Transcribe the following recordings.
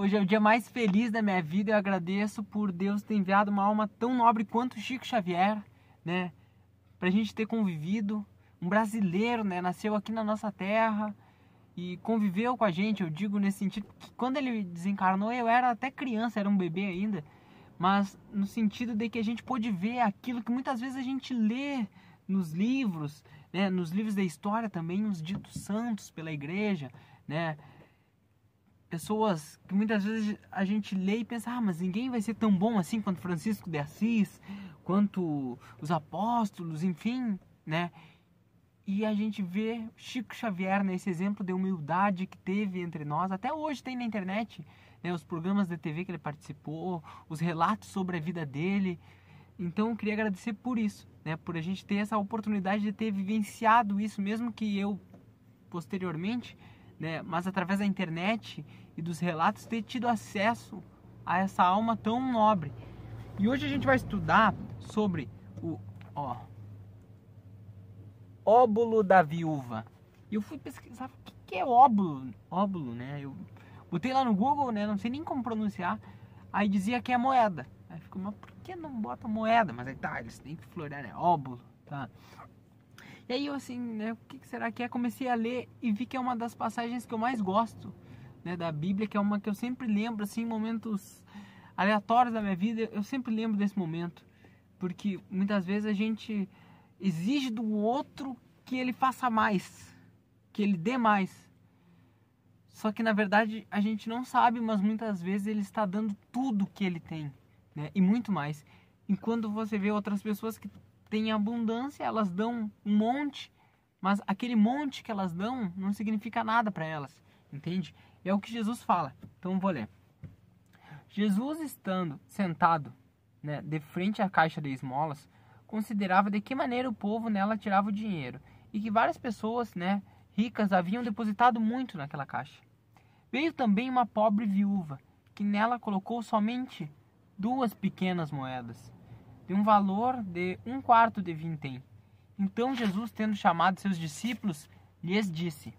Hoje é o dia mais feliz da minha vida. Eu agradeço por Deus ter enviado uma alma tão nobre quanto Chico Xavier, né? Pra gente ter convivido. Um brasileiro, né? Nasceu aqui na nossa terra e conviveu com a gente. Eu digo nesse sentido que quando ele desencarnou, eu era até criança, era um bebê ainda. Mas no sentido de que a gente pôde ver aquilo que muitas vezes a gente lê nos livros, né? Nos livros da história também, os ditos santos pela igreja, né? Pessoas que muitas vezes a gente lê e pensa, ah, mas ninguém vai ser tão bom assim quanto Francisco de Assis, quanto os apóstolos, enfim, né? E a gente vê Chico Xavier nesse exemplo de humildade que teve entre nós. Até hoje tem na internet né, os programas de TV que ele participou, os relatos sobre a vida dele. Então eu queria agradecer por isso, né, por a gente ter essa oportunidade de ter vivenciado isso, mesmo que eu posteriormente né, mas através da internet e dos relatos ter tido acesso a essa alma tão nobre. E hoje a gente vai estudar sobre o ó, óbulo da viúva. E eu fui pesquisar o que é óbulo, óbulo, né? Eu botei lá no Google, né? Não sei nem como pronunciar. Aí dizia que é moeda. Aí ficou, mas por que não bota moeda? Mas aí tá, eles têm que florear, né? Óbulo, tá? E aí eu assim, né, o que será que é? Comecei a ler e vi que é uma das passagens que eu mais gosto, né, da Bíblia, que é uma que eu sempre lembro assim, momentos aleatórios da minha vida, eu sempre lembro desse momento, porque muitas vezes a gente exige do outro que ele faça mais, que ele dê mais. Só que na verdade a gente não sabe, mas muitas vezes ele está dando tudo que ele tem, né? E muito mais. Enquanto você vê outras pessoas que têm abundância, elas dão um monte, mas aquele monte que elas dão não significa nada para elas, entende? É o que Jesus fala. Então vou ler. Jesus estando sentado, né, de frente à caixa de esmolas, considerava de que maneira o povo nela tirava o dinheiro e que várias pessoas, né, ricas haviam depositado muito naquela caixa. Veio também uma pobre viúva, que nela colocou somente duas pequenas moedas de um valor de um quarto de vintém. Então Jesus, tendo chamado seus discípulos, lhes disse: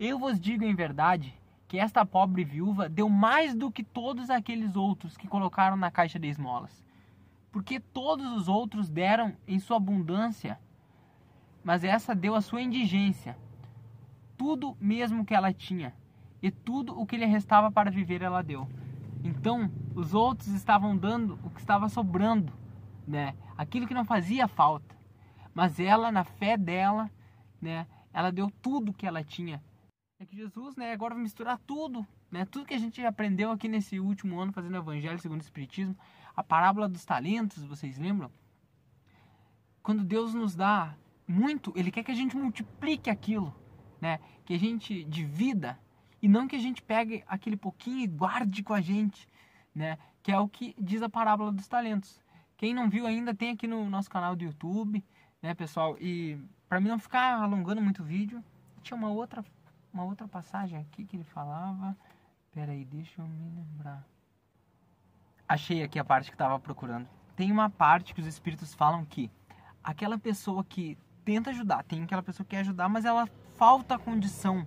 Eu vos digo em verdade que esta pobre viúva deu mais do que todos aqueles outros que colocaram na caixa de esmolas. Porque todos os outros deram em sua abundância, mas essa deu a sua indigência, tudo mesmo que ela tinha, e tudo o que lhe restava para viver ela deu. Então, os outros estavam dando o que estava sobrando né? Aquilo que não fazia falta. Mas ela, na fé dela, né? Ela deu tudo que ela tinha. É que Jesus, né? Agora vai misturar tudo, né? Tudo que a gente aprendeu aqui nesse último ano fazendo o Evangelho segundo o Espiritismo, a parábola dos talentos, vocês lembram? Quando Deus nos dá muito, Ele quer que a gente multiplique aquilo, né? Que a gente divida e não que a gente pegue aquele pouquinho e guarde com a gente, né? Que é o que diz a parábola dos talentos. Quem não viu ainda tem aqui no nosso canal do YouTube, né, pessoal? E para mim não ficar alongando muito o vídeo, tinha uma outra uma outra passagem aqui que ele falava. Pera aí, deixa eu me lembrar. Achei aqui a parte que estava procurando. Tem uma parte que os espíritos falam que aquela pessoa que tenta ajudar, tem aquela pessoa que quer ajudar, mas ela falta a condição,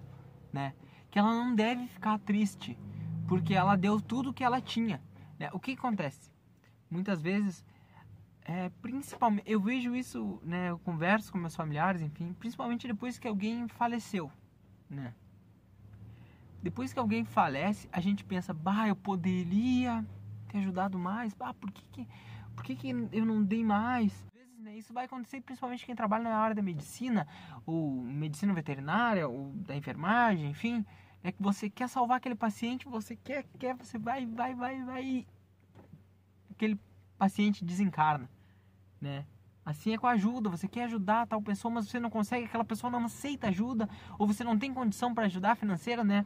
né? Que ela não deve ficar triste, porque ela deu tudo que ela tinha. Né? O que acontece? Muitas vezes é, principalmente, eu vejo isso, né, eu converso com meus familiares, enfim, principalmente depois que alguém faleceu, né? Depois que alguém falece, a gente pensa, bah, eu poderia ter ajudado mais, bah, por que que, por que, que eu não dei mais? Né, isso vai acontecer principalmente quem trabalha na área da medicina, ou medicina veterinária, ou da enfermagem, enfim, é que você quer salvar aquele paciente, você quer, quer, você vai, vai, vai, vai, aquele paciente desencarna né? Assim é com ajuda, você quer ajudar tal pessoa, mas você não consegue, aquela pessoa não aceita ajuda, ou você não tem condição para ajudar financeira, né?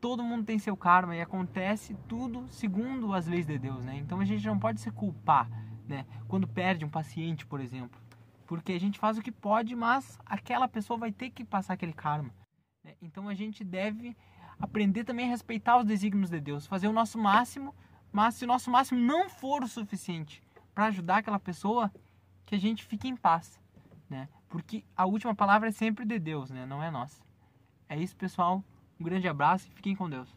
Todo mundo tem seu karma e acontece tudo segundo as leis de Deus, né? Então a gente não pode se culpar, né? Quando perde um paciente, por exemplo. Porque a gente faz o que pode, mas aquela pessoa vai ter que passar aquele karma. Né? Então a gente deve aprender também a respeitar os desígnios de Deus, fazer o nosso máximo, mas se o nosso máximo não for o suficiente, para ajudar aquela pessoa, que a gente fique em paz, né? Porque a última palavra é sempre de Deus, né? Não é nossa. É isso, pessoal. Um grande abraço e fiquem com Deus.